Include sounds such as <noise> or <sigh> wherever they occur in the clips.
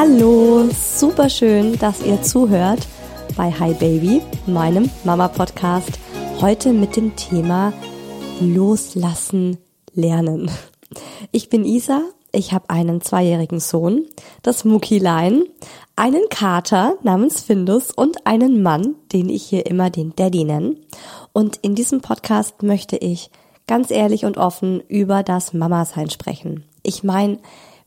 Hallo, super schön, dass ihr zuhört bei Hi Baby, meinem Mama Podcast. Heute mit dem Thema Loslassen lernen. Ich bin Isa, ich habe einen zweijährigen Sohn, das Muckilein, einen Kater namens Findus und einen Mann, den ich hier immer den Daddy nenne. Und in diesem Podcast möchte ich ganz ehrlich und offen über das Mama-Sein sprechen. Ich meine,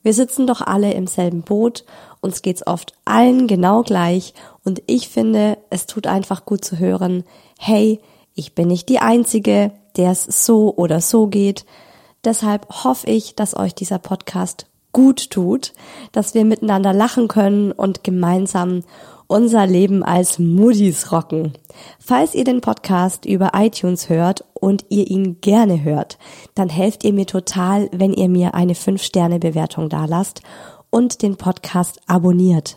wir sitzen doch alle im selben Boot, uns geht's oft allen genau gleich und ich finde, es tut einfach gut zu hören, hey, ich bin nicht die Einzige, der es so oder so geht. Deshalb hoffe ich, dass euch dieser Podcast gut tut, dass wir miteinander lachen können und gemeinsam unser Leben als Moody's rocken. Falls ihr den Podcast über iTunes hört und ihr ihn gerne hört, dann helft ihr mir total, wenn ihr mir eine 5-Sterne-Bewertung dalasst und den Podcast abonniert.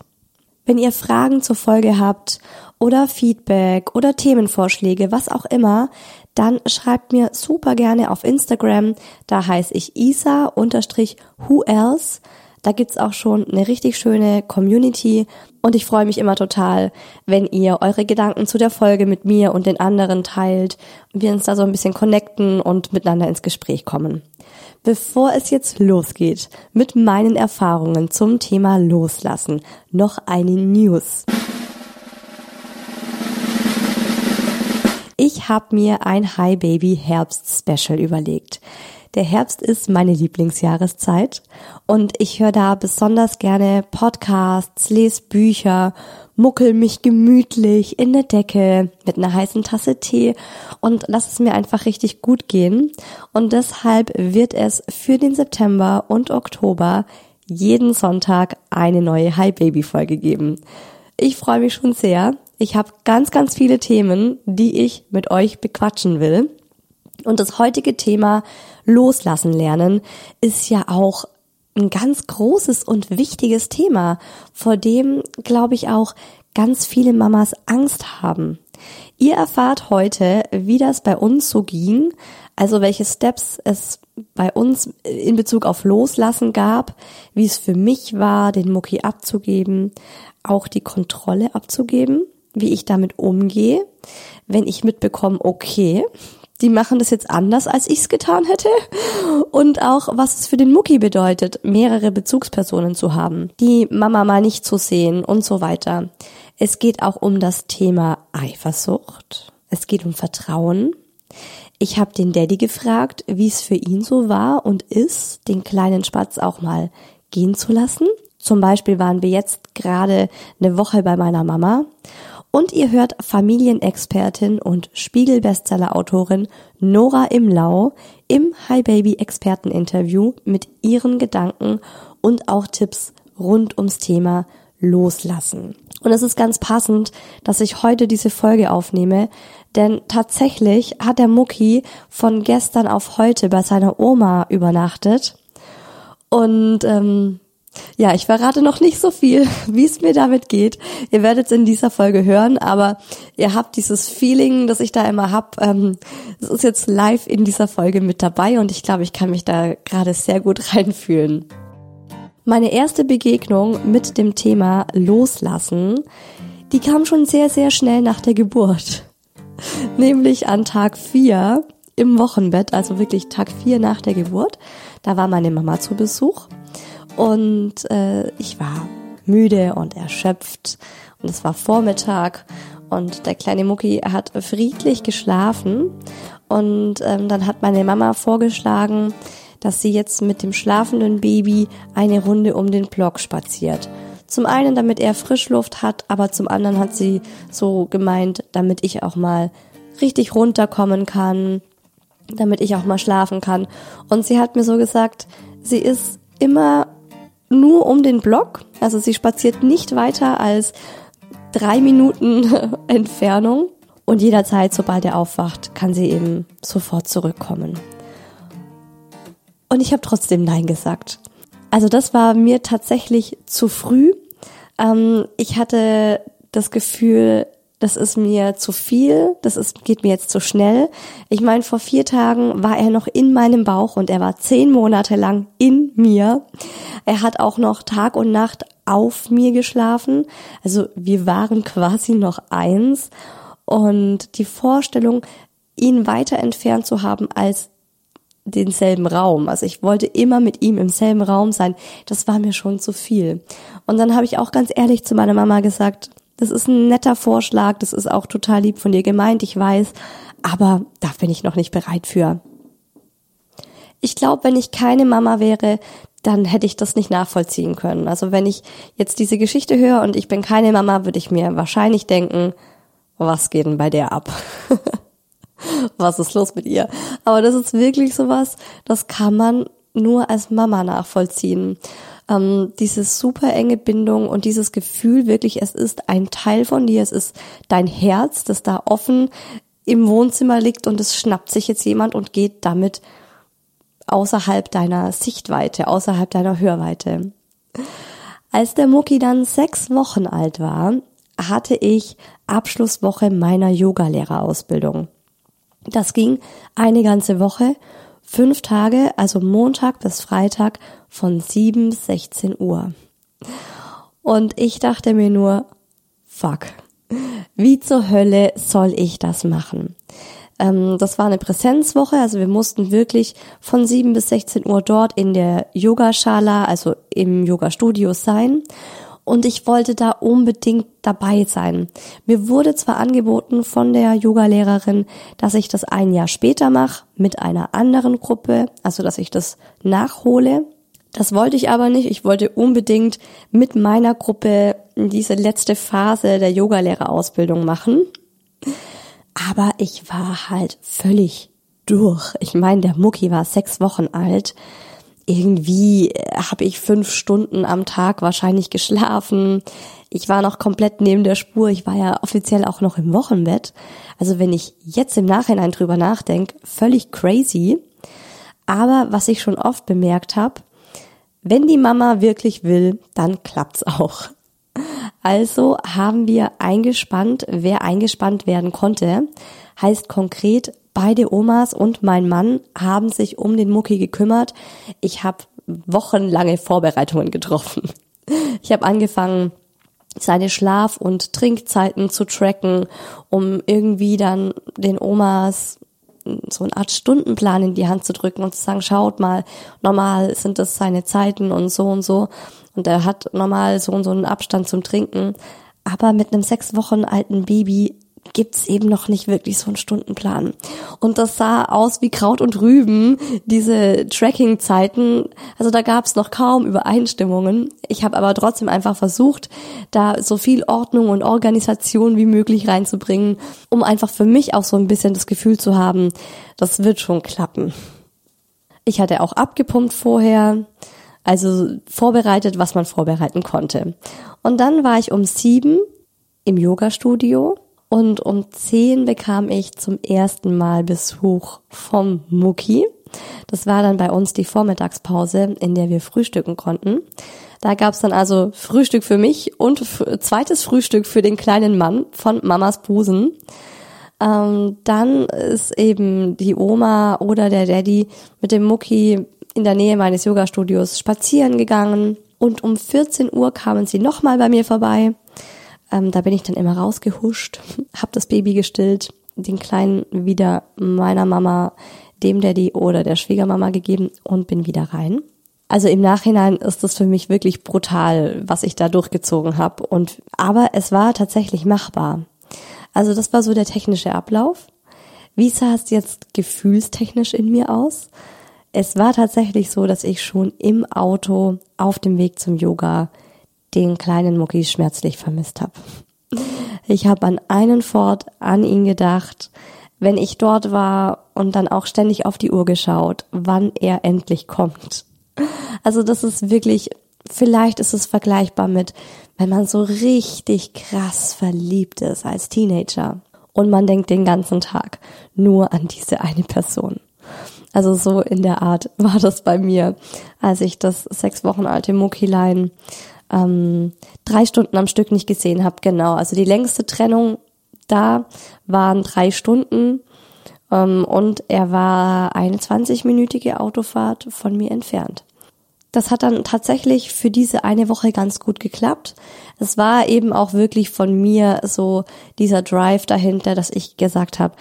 Wenn ihr Fragen zur Folge habt oder Feedback oder Themenvorschläge, was auch immer, dann schreibt mir super gerne auf Instagram. Da heiße ich isa-who else. Da gibt's auch schon eine richtig schöne Community und ich freue mich immer total, wenn ihr eure Gedanken zu der Folge mit mir und den anderen teilt und wir uns da so ein bisschen connecten und miteinander ins Gespräch kommen. Bevor es jetzt losgeht mit meinen Erfahrungen zum Thema Loslassen, noch eine News. Ich habe mir ein Hi Baby Herbst Special überlegt. Der Herbst ist meine Lieblingsjahreszeit und ich höre da besonders gerne Podcasts, lese Bücher, muckel mich gemütlich in der Decke mit einer heißen Tasse Tee und lass es mir einfach richtig gut gehen. Und deshalb wird es für den September und Oktober jeden Sonntag eine neue Hi Baby Folge geben. Ich freue mich schon sehr. Ich habe ganz, ganz viele Themen, die ich mit euch bequatschen will. Und das heutige Thema Loslassen lernen ist ja auch ein ganz großes und wichtiges Thema, vor dem, glaube ich, auch ganz viele Mamas Angst haben. Ihr erfahrt heute, wie das bei uns so ging, also welche Steps es bei uns in Bezug auf Loslassen gab, wie es für mich war, den Mucki abzugeben, auch die Kontrolle abzugeben, wie ich damit umgehe, wenn ich mitbekomme, okay, die machen das jetzt anders, als ich es getan hätte. Und auch, was es für den Mucki bedeutet, mehrere Bezugspersonen zu haben, die Mama mal nicht zu sehen und so weiter. Es geht auch um das Thema Eifersucht. Es geht um Vertrauen. Ich habe den Daddy gefragt, wie es für ihn so war und ist, den kleinen Spatz auch mal gehen zu lassen. Zum Beispiel waren wir jetzt gerade eine Woche bei meiner Mama und ihr hört Familienexpertin und Spiegel-Bestseller-Autorin Nora Imlau im Hi Baby Experteninterview mit ihren Gedanken und auch Tipps rund ums Thema Loslassen. Und es ist ganz passend, dass ich heute diese Folge aufnehme, denn tatsächlich hat der Mucki von gestern auf heute bei seiner Oma übernachtet. Und ähm, ja, ich verrate noch nicht so viel, <laughs> wie es mir damit geht. Ihr werdet es in dieser Folge hören, aber ihr habt dieses Feeling, das ich da immer hab. Ähm, es ist jetzt live in dieser Folge mit dabei und ich glaube, ich kann mich da gerade sehr gut <laughs> reinfühlen. Meine erste Begegnung mit dem Thema Loslassen, die kam schon sehr, sehr schnell nach der Geburt. <laughs> Nämlich an Tag 4 im Wochenbett, also wirklich Tag 4 nach der Geburt. Da war meine Mama zu Besuch und äh, ich war müde und erschöpft und es war Vormittag und der kleine Mucki hat friedlich geschlafen und ähm, dann hat meine Mama vorgeschlagen, dass sie jetzt mit dem schlafenden Baby eine Runde um den Block spaziert. Zum einen, damit er Frischluft hat, aber zum anderen hat sie so gemeint, damit ich auch mal richtig runterkommen kann, damit ich auch mal schlafen kann. Und sie hat mir so gesagt, sie ist immer nur um den Block. Also sie spaziert nicht weiter als drei Minuten <laughs> Entfernung. Und jederzeit, sobald er aufwacht, kann sie eben sofort zurückkommen. Und ich habe trotzdem Nein gesagt. Also das war mir tatsächlich zu früh. Ähm, ich hatte das Gefühl, das ist mir zu viel, das ist, geht mir jetzt zu schnell. Ich meine, vor vier Tagen war er noch in meinem Bauch und er war zehn Monate lang in mir. Er hat auch noch Tag und Nacht auf mir geschlafen. Also wir waren quasi noch eins. Und die Vorstellung, ihn weiter entfernt zu haben als denselben Raum. Also ich wollte immer mit ihm im selben Raum sein. Das war mir schon zu viel. Und dann habe ich auch ganz ehrlich zu meiner Mama gesagt, das ist ein netter Vorschlag, das ist auch total lieb von dir gemeint, ich weiß, aber da bin ich noch nicht bereit für. Ich glaube, wenn ich keine Mama wäre, dann hätte ich das nicht nachvollziehen können. Also wenn ich jetzt diese Geschichte höre und ich bin keine Mama, würde ich mir wahrscheinlich denken, was geht denn bei der ab? <laughs> was ist los mit ihr? Aber das ist wirklich sowas, das kann man nur als Mama nachvollziehen ähm, diese super enge Bindung und dieses Gefühl wirklich, es ist ein Teil von dir, es ist dein Herz, das da offen im Wohnzimmer liegt und es schnappt sich jetzt jemand und geht damit außerhalb deiner Sichtweite, außerhalb deiner Hörweite. Als der Mucki dann sechs Wochen alt war, hatte ich Abschlusswoche meiner Yogalehrerausbildung. Das ging eine ganze Woche Fünf Tage, also Montag bis Freitag von 7 bis 16 Uhr. Und ich dachte mir nur, fuck, wie zur Hölle soll ich das machen? Ähm, das war eine Präsenzwoche, also wir mussten wirklich von 7 bis 16 Uhr dort in der Yogaschala, also im Yoga-Studio sein und ich wollte da unbedingt dabei sein. Mir wurde zwar angeboten von der Yogalehrerin, dass ich das ein Jahr später mache mit einer anderen Gruppe, also dass ich das nachhole. Das wollte ich aber nicht. Ich wollte unbedingt mit meiner Gruppe diese letzte Phase der Yogalehrerausbildung machen. Aber ich war halt völlig durch. Ich meine, der Mucki war sechs Wochen alt irgendwie äh, habe ich fünf Stunden am Tag wahrscheinlich geschlafen. Ich war noch komplett neben der Spur. Ich war ja offiziell auch noch im Wochenbett. Also wenn ich jetzt im Nachhinein drüber nachdenke, völlig crazy. Aber was ich schon oft bemerkt habe, wenn die Mama wirklich will, dann klappt's auch. Also haben wir eingespannt, wer eingespannt werden konnte. Heißt konkret, Beide Omas und mein Mann haben sich um den Mucki gekümmert. Ich habe wochenlange Vorbereitungen getroffen. Ich habe angefangen, seine Schlaf- und Trinkzeiten zu tracken, um irgendwie dann den Omas so eine Art Stundenplan in die Hand zu drücken und zu sagen, schaut mal, normal sind das seine Zeiten und so und so. Und er hat normal so und so einen Abstand zum Trinken. Aber mit einem sechs Wochen alten Baby gibt's eben noch nicht wirklich so einen Stundenplan. Und das sah aus wie Kraut und Rüben, diese Tracking-Zeiten. Also da gab's noch kaum Übereinstimmungen. Ich habe aber trotzdem einfach versucht, da so viel Ordnung und Organisation wie möglich reinzubringen, um einfach für mich auch so ein bisschen das Gefühl zu haben, das wird schon klappen. Ich hatte auch abgepumpt vorher, also vorbereitet, was man vorbereiten konnte. Und dann war ich um sieben im Yoga-Studio und um zehn bekam ich zum ersten Mal Besuch vom Mucki. Das war dann bei uns die Vormittagspause, in der wir frühstücken konnten. Da gab's dann also Frühstück für mich und zweites Frühstück für den kleinen Mann von Mamas Busen. Ähm, dann ist eben die Oma oder der Daddy mit dem Mucki in der Nähe meines Yoga-Studios spazieren gegangen. Und um 14 Uhr kamen sie nochmal bei mir vorbei. Ähm, da bin ich dann immer rausgehuscht, <laughs> hab das Baby gestillt, den Kleinen wieder meiner Mama, dem Daddy oder der Schwiegermama gegeben und bin wieder rein. Also im Nachhinein ist das für mich wirklich brutal, was ich da durchgezogen habe. Und aber es war tatsächlich machbar. Also das war so der technische Ablauf. Wie sah es jetzt gefühlstechnisch in mir aus? Es war tatsächlich so, dass ich schon im Auto auf dem Weg zum Yoga den kleinen Mucki schmerzlich vermisst habe. Ich habe an einen Fort an ihn gedacht, wenn ich dort war und dann auch ständig auf die Uhr geschaut, wann er endlich kommt. Also das ist wirklich, vielleicht ist es vergleichbar mit, wenn man so richtig krass verliebt ist als Teenager und man denkt den ganzen Tag nur an diese eine Person. Also so in der Art <laughs> war das bei mir, als ich das sechs Wochen alte Muckilein ähm, drei Stunden am Stück nicht gesehen habe. Genau, also die längste Trennung da waren drei Stunden ähm, und er war eine 20-minütige Autofahrt von mir entfernt. Das hat dann tatsächlich für diese eine Woche ganz gut geklappt. Es war eben auch wirklich von mir so dieser Drive dahinter, dass ich gesagt habe,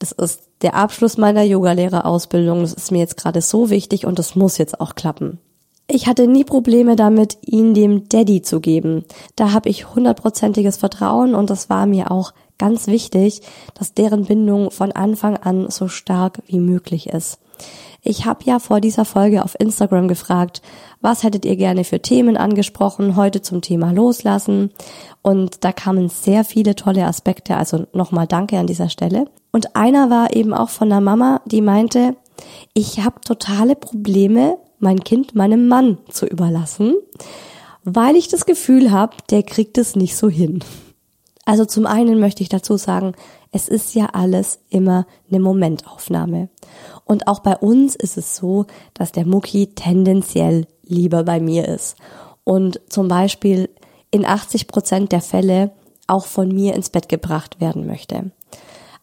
das ist der Abschluss meiner Yogalehrerausbildung, das ist mir jetzt gerade so wichtig und das muss jetzt auch klappen. Ich hatte nie Probleme damit, ihn dem Daddy zu geben. Da habe ich hundertprozentiges Vertrauen und das war mir auch ganz wichtig, dass deren Bindung von Anfang an so stark wie möglich ist. Ich habe ja vor dieser Folge auf Instagram gefragt, was hättet ihr gerne für Themen angesprochen, heute zum Thema Loslassen. Und da kamen sehr viele tolle Aspekte, also nochmal danke an dieser Stelle. Und einer war eben auch von der Mama, die meinte, ich habe totale Probleme mein Kind meinem Mann zu überlassen, weil ich das Gefühl habe, der kriegt es nicht so hin. Also zum einen möchte ich dazu sagen, es ist ja alles immer eine Momentaufnahme. Und auch bei uns ist es so, dass der Mucki tendenziell lieber bei mir ist. Und zum Beispiel in 80 Prozent der Fälle auch von mir ins Bett gebracht werden möchte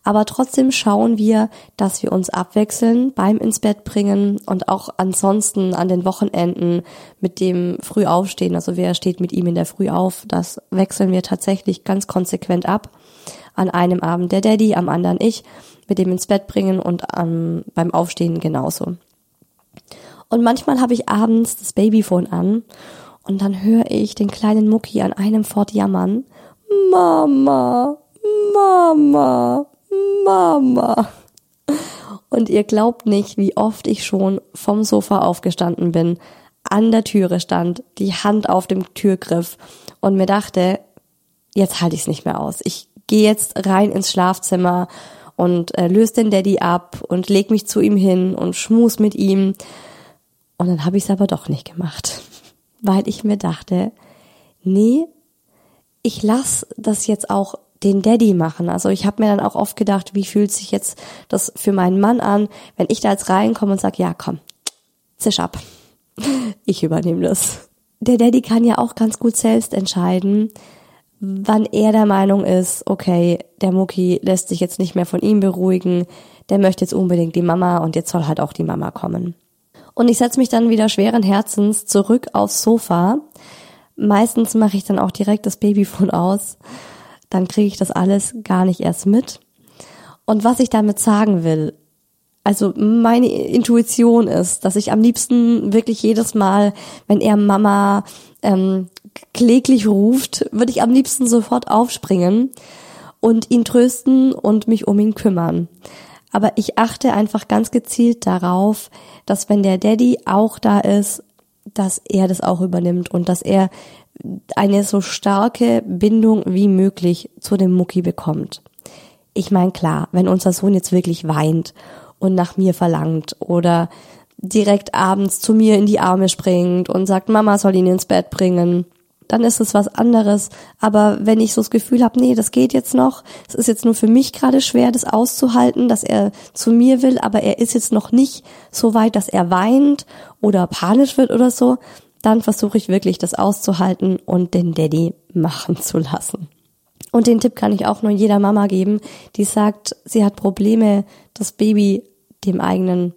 aber trotzdem schauen wir, dass wir uns abwechseln beim ins Bett bringen und auch ansonsten an den Wochenenden mit dem früh aufstehen. Also wer steht mit ihm in der Früh auf, das wechseln wir tatsächlich ganz konsequent ab. An einem Abend der Daddy, am anderen ich, mit dem ins Bett bringen und ähm, beim Aufstehen genauso. Und manchmal habe ich abends das Babyphone an und dann höre ich den kleinen Mucki an einem Fort jammern. Mama, Mama, Mama. Und ihr glaubt nicht, wie oft ich schon vom Sofa aufgestanden bin, an der Türe stand, die Hand auf dem Türgriff und mir dachte, jetzt halte ich es nicht mehr aus. Ich gehe jetzt rein ins Schlafzimmer und äh, löse den Daddy ab und leg mich zu ihm hin und schmus mit ihm. Und dann habe ich es aber doch nicht gemacht, <laughs> weil ich mir dachte, nee, ich lass das jetzt auch den Daddy machen. Also ich habe mir dann auch oft gedacht, wie fühlt sich jetzt das für meinen Mann an, wenn ich da jetzt reinkomme und sage, ja komm, zisch ab. Ich übernehme das. Der Daddy kann ja auch ganz gut selbst entscheiden, wann er der Meinung ist, okay, der Mucki lässt sich jetzt nicht mehr von ihm beruhigen, der möchte jetzt unbedingt die Mama und jetzt soll halt auch die Mama kommen. Und ich setze mich dann wieder schweren Herzens zurück aufs Sofa. Meistens mache ich dann auch direkt das Babyphone aus dann kriege ich das alles gar nicht erst mit. Und was ich damit sagen will, also meine Intuition ist, dass ich am liebsten wirklich jedes Mal, wenn er Mama ähm, kläglich ruft, würde ich am liebsten sofort aufspringen und ihn trösten und mich um ihn kümmern. Aber ich achte einfach ganz gezielt darauf, dass wenn der Daddy auch da ist, dass er das auch übernimmt und dass er eine so starke Bindung wie möglich zu dem Mucki bekommt. Ich meine, klar, wenn unser Sohn jetzt wirklich weint und nach mir verlangt oder direkt abends zu mir in die Arme springt und sagt, Mama soll ihn ins Bett bringen, dann ist es was anderes. Aber wenn ich so das Gefühl habe, nee, das geht jetzt noch, es ist jetzt nur für mich gerade schwer, das auszuhalten, dass er zu mir will, aber er ist jetzt noch nicht so weit, dass er weint oder panisch wird oder so, dann versuche ich wirklich das auszuhalten und den Daddy machen zu lassen. Und den Tipp kann ich auch nur jeder Mama geben, die sagt, sie hat Probleme, das Baby dem eigenen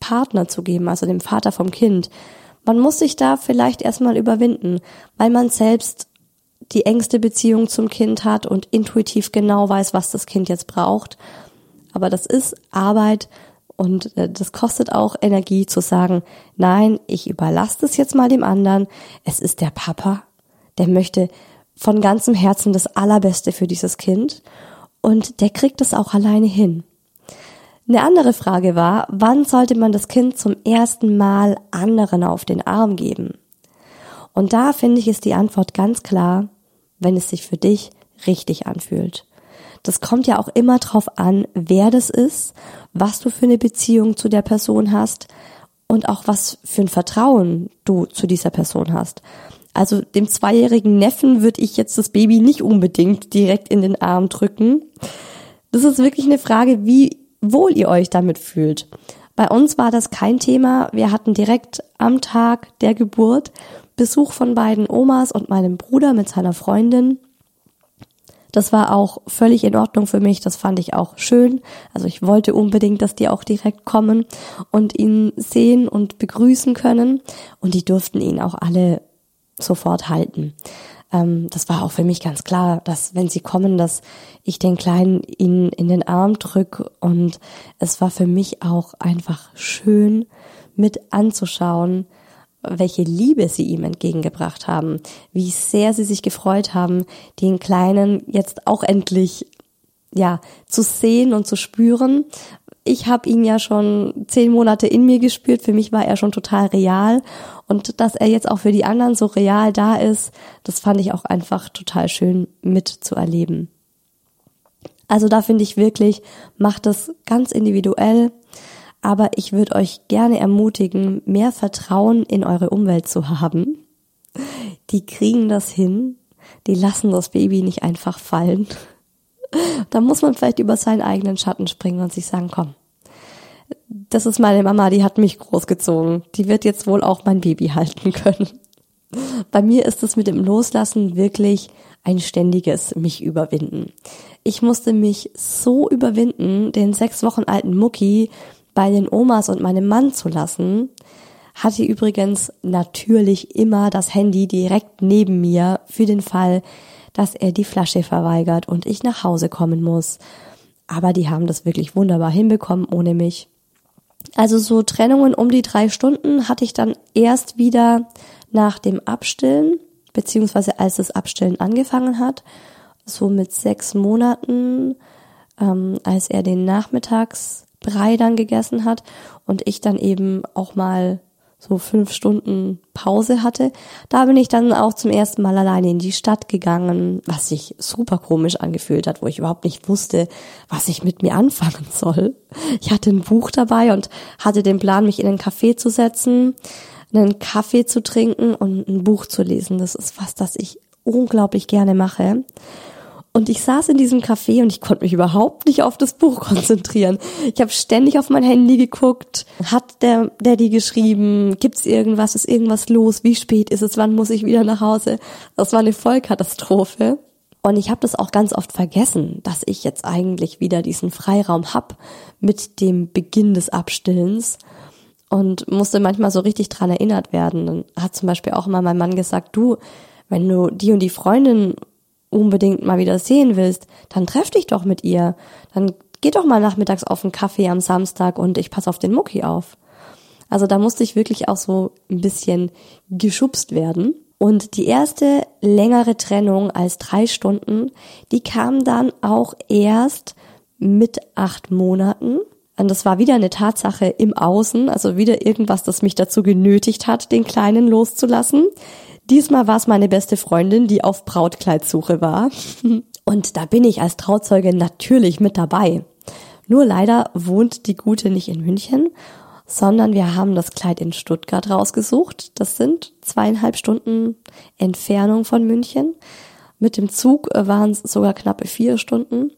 Partner zu geben, also dem Vater vom Kind. Man muss sich da vielleicht erstmal überwinden, weil man selbst die engste Beziehung zum Kind hat und intuitiv genau weiß, was das Kind jetzt braucht. Aber das ist Arbeit und äh, das kostet auch Energie zu sagen, nein, ich überlasse das jetzt mal dem anderen. Es ist der Papa, der möchte von ganzem Herzen das Allerbeste für dieses Kind und der kriegt es auch alleine hin. Eine andere Frage war, wann sollte man das Kind zum ersten Mal anderen auf den Arm geben? Und da finde ich ist die Antwort ganz klar, wenn es sich für dich richtig anfühlt. Das kommt ja auch immer drauf an, wer das ist, was du für eine Beziehung zu der Person hast und auch was für ein Vertrauen du zu dieser Person hast. Also dem zweijährigen Neffen würde ich jetzt das Baby nicht unbedingt direkt in den Arm drücken. Das ist wirklich eine Frage, wie wohl ihr euch damit fühlt. Bei uns war das kein Thema. Wir hatten direkt am Tag der Geburt Besuch von beiden Omas und meinem Bruder mit seiner Freundin. Das war auch völlig in Ordnung für mich. Das fand ich auch schön. Also ich wollte unbedingt, dass die auch direkt kommen und ihn sehen und begrüßen können. Und die durften ihn auch alle sofort halten ähm, das war auch für mich ganz klar, dass wenn sie kommen, dass ich den Kleinen ihnen in den Arm drück und es war für mich auch einfach schön mit anzuschauen, welche Liebe sie ihm entgegengebracht haben, wie sehr sie sich gefreut haben, den Kleinen jetzt auch endlich ja zu sehen und zu spüren, ich habe ihn ja schon zehn Monate in mir gespürt. Für mich war er schon total real. Und dass er jetzt auch für die anderen so real da ist, das fand ich auch einfach total schön mitzuerleben. Also da finde ich wirklich, macht das ganz individuell. Aber ich würde euch gerne ermutigen, mehr Vertrauen in eure Umwelt zu haben. Die kriegen das hin. Die lassen das Baby nicht einfach fallen. Da muss man vielleicht über seinen eigenen Schatten springen und sich sagen, komm, das ist meine Mama, die hat mich großgezogen. Die wird jetzt wohl auch mein Baby halten können. Bei mir ist es mit dem Loslassen wirklich ein ständiges mich überwinden. Ich musste mich so überwinden, den sechs Wochen alten Mucki bei den Omas und meinem Mann zu lassen, hatte übrigens natürlich immer das Handy direkt neben mir für den Fall, dass er die Flasche verweigert und ich nach Hause kommen muss. Aber die haben das wirklich wunderbar hinbekommen ohne mich. Also so Trennungen um die drei Stunden hatte ich dann erst wieder nach dem Abstillen, beziehungsweise als das Abstillen angefangen hat, so mit sechs Monaten, ähm, als er den Nachmittagsbrei dann gegessen hat und ich dann eben auch mal so fünf Stunden Pause hatte. Da bin ich dann auch zum ersten Mal alleine in die Stadt gegangen, was sich super komisch angefühlt hat, wo ich überhaupt nicht wusste, was ich mit mir anfangen <laughs> soll. Ich hatte ein Buch dabei und hatte den Plan, mich in einen Café zu setzen, einen Kaffee zu trinken und ein Buch zu lesen. Das ist was, das ich unglaublich gerne mache. Und ich saß in diesem Café und ich konnte mich überhaupt nicht auf das Buch konzentrieren. Ich habe ständig auf mein Handy geguckt. Hat der Daddy geschrieben? Gibt's irgendwas? Ist irgendwas los? Wie spät ist es? Wann muss ich wieder nach Hause? Das war eine Vollkatastrophe. Und ich habe das auch ganz oft vergessen, dass ich jetzt eigentlich wieder diesen Freiraum hab mit dem Beginn des Abstillens und musste manchmal so richtig dran erinnert werden. Dann hat zum Beispiel auch immer mein Mann gesagt, du, wenn du die und die Freundin unbedingt mal wieder sehen willst, dann treff dich doch mit ihr. Dann geh doch mal nachmittags auf einen Kaffee am Samstag und ich pass auf den Mucki auf. Also da musste ich wirklich auch so ein bisschen geschubst werden. Und die erste längere Trennung als drei Stunden, die kam dann auch erst mit acht Monaten. Und das war wieder eine Tatsache im Außen, also wieder irgendwas, das mich dazu genötigt hat, den Kleinen loszulassen. Diesmal war es meine beste Freundin, die auf Brautkleidsuche war. <laughs> Und da bin ich als Trauzeuge natürlich mit dabei. Nur leider wohnt die Gute nicht in München, sondern wir haben das Kleid in Stuttgart rausgesucht. Das sind zweieinhalb Stunden Entfernung von München. Mit dem Zug waren es sogar knappe vier Stunden.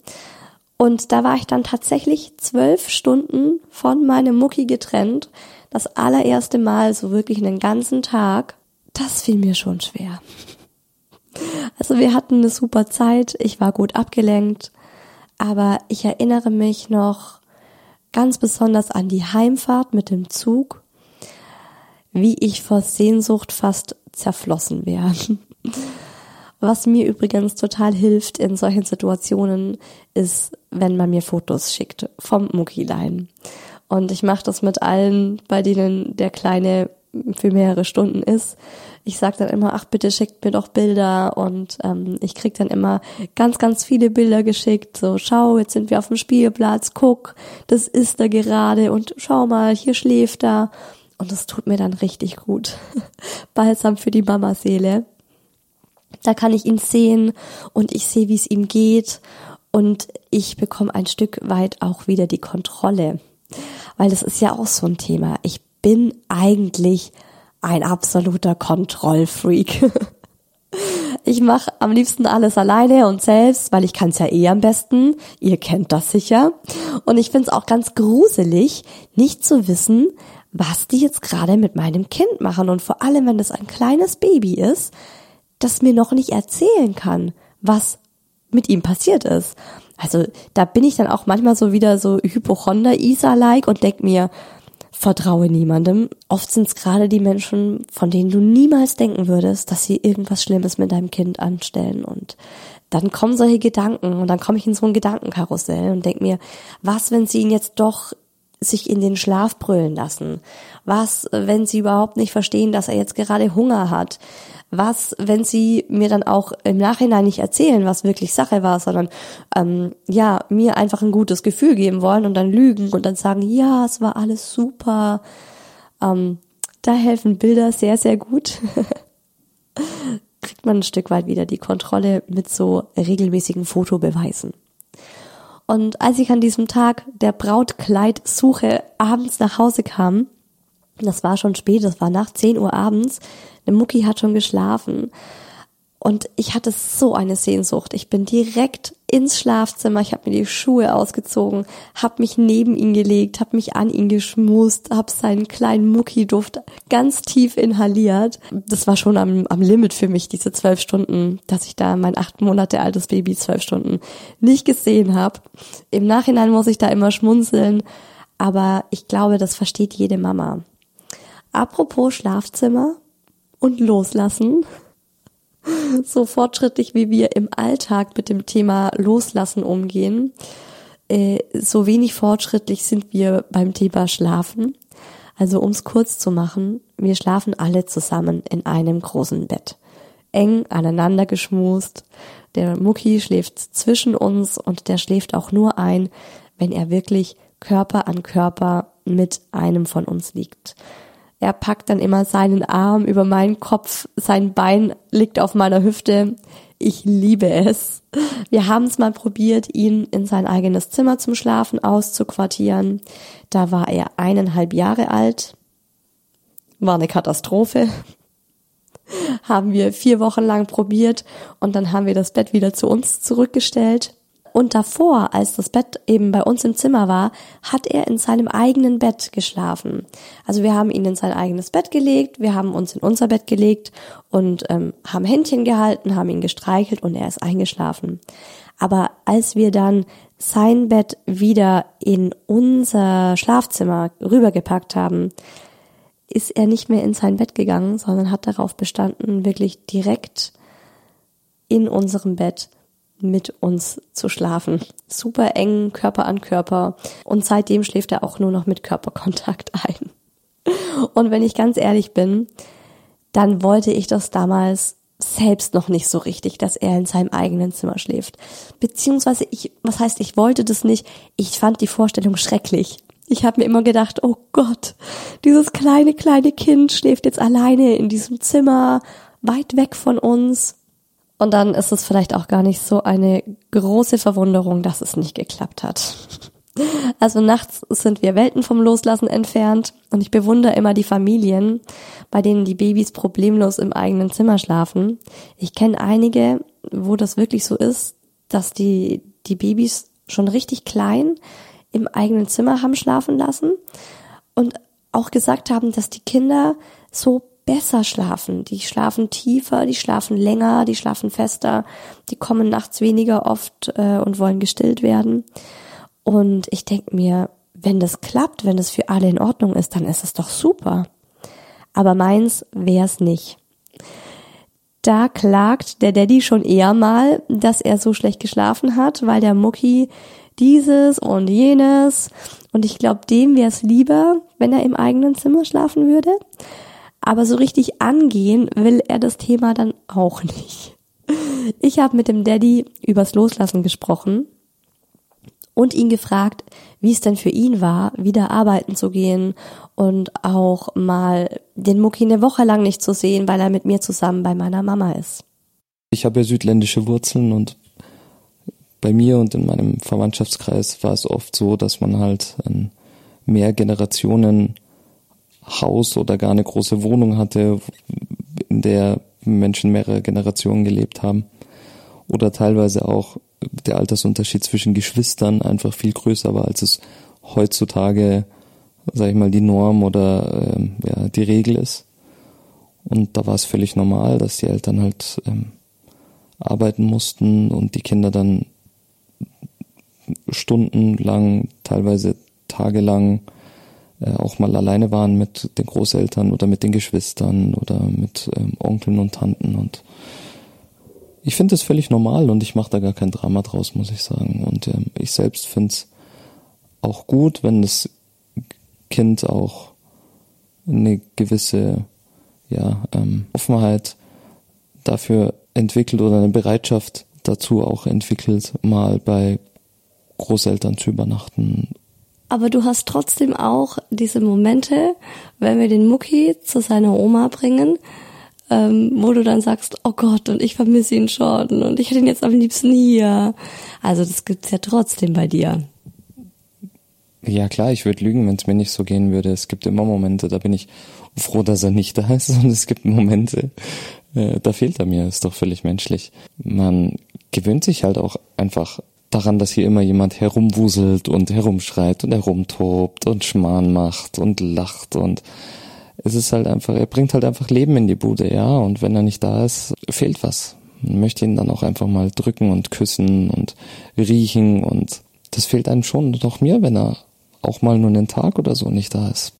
Und da war ich dann tatsächlich zwölf Stunden von meinem Mucki getrennt. Das allererste Mal so wirklich einen ganzen Tag. Das fiel mir schon schwer. Also wir hatten eine super Zeit. Ich war gut abgelenkt. Aber ich erinnere mich noch ganz besonders an die Heimfahrt mit dem Zug, wie ich vor Sehnsucht fast zerflossen wäre. Was mir übrigens total hilft in solchen Situationen, ist, wenn man mir Fotos schickt vom Muckilein. Und ich mache das mit allen, bei denen der Kleine für mehrere Stunden ist. Ich sage dann immer, ach bitte schickt mir doch Bilder und ähm, ich krieg dann immer ganz, ganz viele Bilder geschickt. So, schau, jetzt sind wir auf dem Spielplatz, guck, das ist er gerade und schau mal, hier schläft er. Und das tut mir dann richtig gut. <laughs> Balsam für die Mamaseele. Da kann ich ihn sehen und ich sehe, wie es ihm geht und ich bekomme ein Stück weit auch wieder die Kontrolle. Weil das ist ja auch so ein Thema. Ich bin eigentlich ein absoluter Kontrollfreak. <laughs> Ich mache am liebsten alles alleine und selbst, weil ich kann es ja eh am besten. Ihr kennt das sicher. Und ich finde es auch ganz gruselig, nicht zu wissen, was die jetzt gerade mit meinem Kind machen. Und vor allem, wenn das ein kleines Baby ist, das mir noch nicht erzählen kann, was mit ihm passiert ist. Also da bin ich dann auch manchmal so wieder so Hypochonder-Isa-like und denk mir, vertraue niemandem. Oft sind es gerade die Menschen, von denen du niemals denken würdest, dass sie irgendwas Schlimmes mit deinem Kind anstellen. Und dann kommen solche Gedanken und dann komme ich in so ein Gedankenkarussell und denk mir, was, wenn sie ihn jetzt doch sich in den Schlaf brüllen lassen? Was, wenn sie überhaupt nicht verstehen, dass er jetzt gerade Hunger hat? Was, wenn sie mir dann auch im Nachhinein nicht erzählen, was wirklich Sache war, sondern ähm, ja, mir einfach ein gutes Gefühl geben wollen und dann lügen und dann sagen, ja, es war alles super. Ähm, da helfen Bilder sehr, sehr gut. <laughs> Kriegt man ein Stück weit wieder die Kontrolle mit so regelmäßigen Fotobeweisen. Und als ich an diesem Tag der Brautkleidsuche abends nach Hause kam, das war schon spät, das war nach 10 Uhr abends, der Mucki hat schon geschlafen. Und ich hatte so eine Sehnsucht. Ich bin direkt ins Schlafzimmer, ich habe mir die Schuhe ausgezogen, habe mich neben ihn gelegt, habe mich an ihn geschmust, habe seinen kleinen Mucki-Duft ganz tief inhaliert. Das war schon am, am Limit für mich, diese zwölf Stunden, dass ich da mein acht Monate altes Baby zwölf Stunden nicht gesehen habe. Im Nachhinein muss ich da immer schmunzeln, aber ich glaube, das versteht jede Mama. Apropos Schlafzimmer, und loslassen. <laughs> So fortschrittlich wie wir im Alltag mit dem Thema Loslassen umgehen, äh, so wenig fortschrittlich sind wir beim Thema Schlafen. Also ums kurz zu machen, wir schlafen alle zusammen in einem großen Bett. Eng aneinander geschmust. Der Mucki schläft zwischen uns und der schläft auch nur ein, wenn er wirklich Körper an Körper mit einem von uns liegt. Er packt dann immer seinen Arm über meinen Kopf, sein Bein liegt auf meiner Hüfte. Ich liebe es. Wir haben es mal probiert, ihn in sein eigenes Zimmer zum Schlafen auszuquartieren. Da war er eineinhalb Jahre alt. War eine Katastrophe. haben wir vier Wochen lang probiert und dann haben wir das Bett wieder zu uns zurückgestellt. Und davor, als das Bett eben bei uns im Zimmer war, hat er in seinem eigenen Bett geschlafen. Also wir haben ihn in sein eigenes Bett gelegt, wir haben uns in unser Bett gelegt und ähm, haben Händchen gehalten, haben ihn gestreichelt und er ist eingeschlafen. Aber als wir dann sein Bett wieder in unser Schlafzimmer rübergepackt haben, ist er nicht mehr in sein Bett gegangen, sondern hat darauf bestanden, wirklich direkt in unserem Bett mit uns zu schlafen. Super eng, Körper an Körper. Und seitdem schläft er auch nur noch mit Körperkontakt <laughs> ein. Und wenn ich ganz ehrlich bin, dann wollte ich das damals selbst noch nicht so richtig, dass er in seinem eigenen Zimmer schläft. Beziehungsweise ich, was heißt, ich wollte das nicht, ich fand die Vorstellung schrecklich. Ich habe mir immer gedacht, oh Gott, dieses kleine, kleine Kind schläft jetzt alleine in diesem Zimmer, weit weg von uns. Und dann ist es vielleicht auch gar nicht so eine große Verwunderung, dass es nicht geklappt hat. <laughs> Also nachts sind wir Welten vom Loslassen entfernt und ich bewundere immer die Familien, bei denen die Babys problemlos im eigenen Zimmer schlafen. Ich kenne einige, wo das wirklich so ist, dass die, die Babys schon richtig klein im eigenen Zimmer haben schlafen lassen und auch gesagt haben, dass die Kinder so besser schlafen. Die schlafen tiefer, die schlafen länger, die schlafen fester, die kommen nachts weniger oft äh, und wollen gestillt werden. Und ich denke mir, wenn das klappt, wenn das für alle in Ordnung ist, dann ist es doch super. Aber meins wär's nicht. Da klagt der Daddy schon eher mal, dass er so schlecht geschlafen hat, weil der Mucki dieses und jenes. Und ich glaube, dem wär's lieber, wenn er im eigenen Zimmer schlafen würde. Aber so richtig angehen will er das Thema dann auch nicht. Ich habe mit dem Daddy übers Loslassen gesprochen und ihn gefragt, wie es denn für ihn war, wieder arbeiten zu gehen und auch mal den Mucki eine Woche lang nicht zu sehen, weil er mit mir zusammen bei meiner Mama ist. Ich habe ja südländische Wurzeln und bei mir und in meinem Verwandtschaftskreis war es oft so, dass man halt ein mehr Generationen Haus oder gar eine große Wohnung hatte, in der Menschen mehrere Generationen gelebt haben. Oder teilweise auch der Altersunterschied zwischen Geschwistern einfach viel größer war, als es heutzutage, sag ich mal, die Norm oder äh, ja, die Regel ist. Und da war es völlig normal, dass die Eltern halt ähm, arbeiten mussten und die Kinder dann stundenlang, teilweise tagelang äh, auch mal alleine waren mit den Großeltern oder mit den Geschwistern oder mit ähm, Onkeln und Tanten und ich finde das völlig normal und ich mache da gar kein Drama draus, muss ich sagen. Und ähm, ich selbst finde es auch gut, wenn das Kind auch eine gewisse ja, ähm, Offenheit dafür entwickelt oder eine Bereitschaft dazu auch entwickelt, mal bei Großeltern zu übernachten. Aber du hast trotzdem auch diese Momente, wenn wir den Mucki zu seiner Oma bringen, ähm, wo du dann sagst, oh Gott, und ich vermisse ihn schon und ich hätte ihn jetzt am liebsten hier. Also das gibt's ja trotzdem bei dir. Ja klar, ich würde lügen, wenn es mir nicht so gehen würde. Es gibt immer Momente, da bin ich froh, dass er nicht da ist <laughs> und es gibt Momente, äh, da fehlt er mir. Ist doch völlig menschlich. Man gewöhnt sich halt auch einfach daran, dass hier immer jemand herumwuselt und herumschreit und herumtobt und Schmarrn macht und lacht und es ist halt einfach, er bringt halt einfach Leben in die Bude, ja, und wenn er nicht da ist, fehlt was. Man möchte ihn dann auch einfach mal drücken und küssen und riechen und das fehlt einem schon und auch mir, wenn er auch mal nur einen Tag oder so nicht da ist.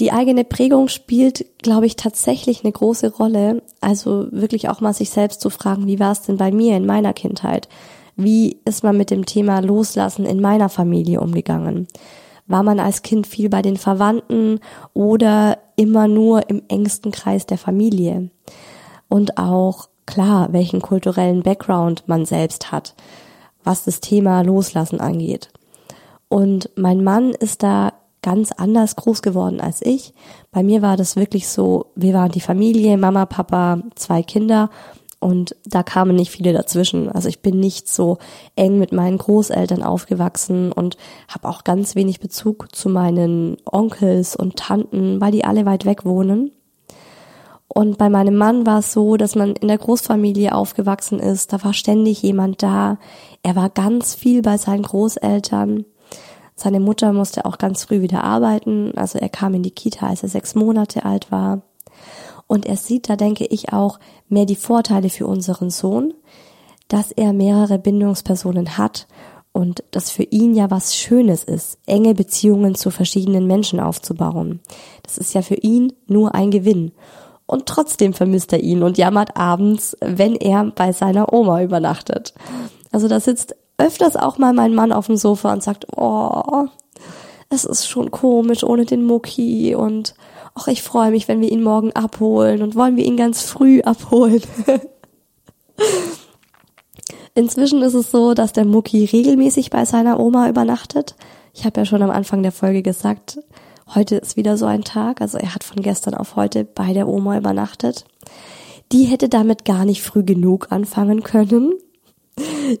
Die eigene Prägung spielt, glaube ich, tatsächlich eine große Rolle. Also wirklich auch mal sich selbst zu fragen, wie war es denn bei mir in meiner Kindheit? Wie ist man mit dem Thema Loslassen in meiner Familie umgegangen? War man als Kind viel bei den Verwandten oder immer nur im engsten Kreis der Familie? Und auch klar, welchen kulturellen Background man selbst hat, was das Thema Loslassen angeht. Und mein Mann ist da ganz anders groß geworden als ich. Bei mir war das wirklich so, wir waren die Familie, Mama, Papa, zwei Kinder und da kamen nicht viele dazwischen. Also ich bin nicht so eng mit meinen Großeltern aufgewachsen und habe auch ganz wenig Bezug zu meinen Onkels und Tanten, weil die alle weit weg wohnen. Und bei meinem Mann war es so, dass man in der Großfamilie aufgewachsen ist. Da war ständig jemand da. Er war ganz viel bei seinen Großeltern. Seine Mutter musste auch ganz früh wieder arbeiten. Also er kam in die Kita, als er sechs Monate alt war. Und er sieht da, denke ich, auch mehr die Vorteile für unseren Sohn, dass er mehrere Bindungspersonen hat und das für ihn ja was Schönes ist, enge Beziehungen zu verschiedenen Menschen aufzubauen. Das ist ja für ihn nur ein Gewinn. Und trotzdem vermisst er ihn und jammert abends, wenn er bei seiner Oma übernachtet. Also da sitzt öfters auch mal mein Mann auf dem Sofa und sagt, oh, es ist schon komisch ohne den Mucki und ach, ich freue mich, wenn wir ihn morgen abholen und wollen wir ihn ganz früh abholen. <laughs> Inzwischen ist es so, dass der Mucki regelmäßig bei seiner Oma übernachtet. Ich habe ja schon am Anfang der Folge gesagt, heute ist wieder so ein Tag. Also er hat von gestern auf heute bei der Oma übernachtet. Die hätte damit gar nicht früh genug anfangen können.